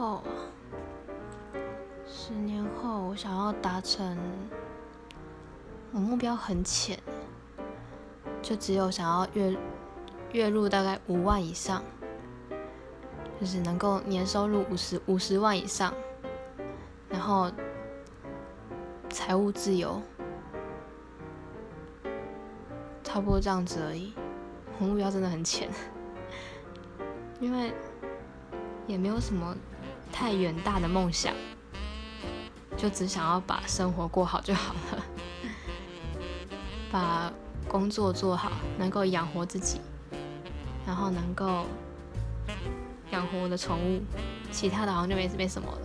后，十年后我想要达成，我目标很浅，就只有想要月月入大概五万以上，就是能够年收入五十五十万以上，然后财务自由，差不多这样子而已。我目标真的很浅，因为也没有什么太远大的梦想，就只想要把生活过好就好了，把工作做好，能够养活自己，然后能够养活我的宠物，其他的好像就没没什么了。